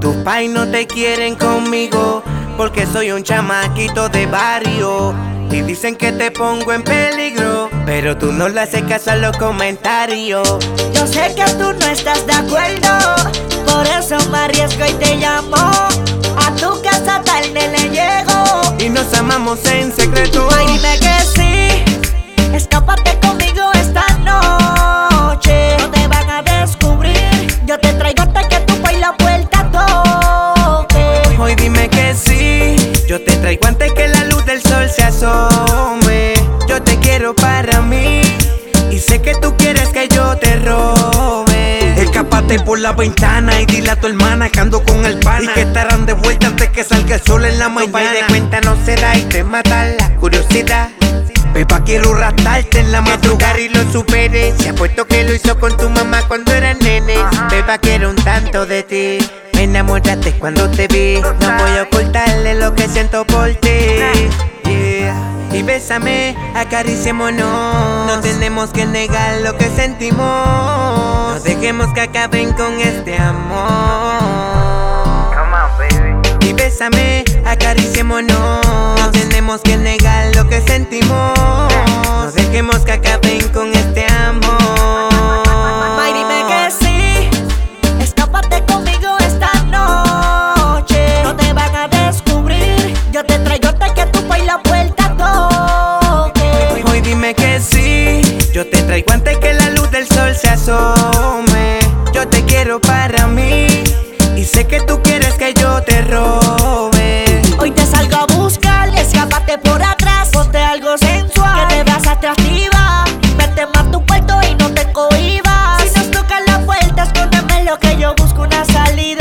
Tus pais no te quieren conmigo porque soy un chamaquito de barrio. Y dicen que te pongo en peligro, pero tú no le haces caso a los comentarios. Yo sé que tú no estás de acuerdo, por eso me arriesgo y te llamo. A tu casa tarde le llego. Y nos amamos en secreto. Ay, dime que sol se asome. Yo te quiero para mí y sé que tú quieres que yo te robe. Escápate por la ventana y dile a tu hermana que ando con el pana. Y que estarán de vuelta antes que salga el sol en la mañana. de cuenta no se da y te mata la curiosidad. Pepa, quiero raptarte en la madrugada. y lo supere. Se ha puesto que lo hizo con tu mamá cuando era nene. Beba, quiero un tanto de ti. Me enamoraste cuando te vi. No voy a ocultarle bésame, acariciémonos. No tenemos que negar lo que sentimos. No dejemos que acaben con este amor. Y bésame, acariciémonos. No tenemos que negar lo que sentimos. Traigo antes que la luz del sol se asome. Yo te quiero para mí. Y sé que tú quieres que yo te robe. Hoy te salgo a buscar, escápate por atrás, ponte algo sensual, que te veas atractiva. Vete más tu puerto y no te cohibas. Si nos tocan la puerta, escóndeme lo que yo busco una salida.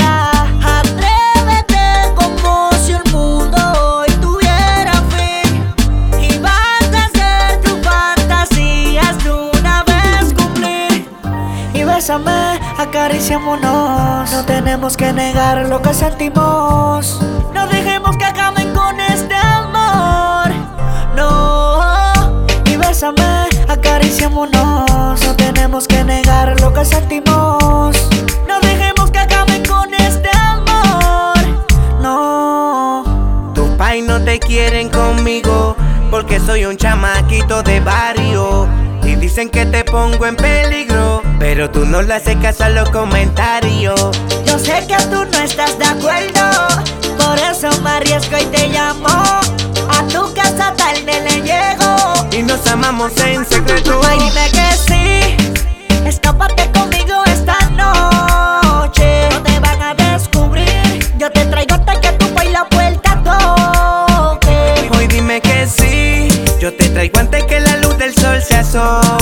Acariciémonos. No tenemos que negar lo que sentimos. No dejemos que acaben con este amor. No. Y bésame, acariciémonos. No tenemos que negar lo que sentimos. No dejemos que acaben con este amor. No. Tus pais no te quieren conmigo porque soy un chamaquito de barrio. Y dicen que te pongo en peligro, pero tú no le haces caso a los comentarios. Yo sé que tú no estás de acuerdo, por eso me arriesgo y te llamo. A tu casa tarde le llego. Y nos amamos en secreto. Ay, dime que sí, escápate conmigo esta noche. No te van a descubrir, yo te traigo hasta que tu y la puerta toque. Hoy dime que sí. Yo te traigo antes que la luz del sol se asome.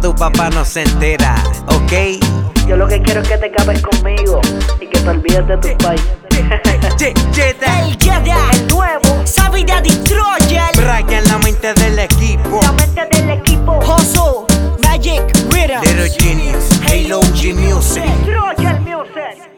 Tu papá no se entera, ¿ok? Yo lo que quiero es que te cabes conmigo y que te olvides de tu país. El Jedi, el nuevo, Sabi de Detroit, Brian, la mente del equipo. La mente del equipo. Hustle, Magic, Rhythm. Little Genius, Halo G Music. Roger Music.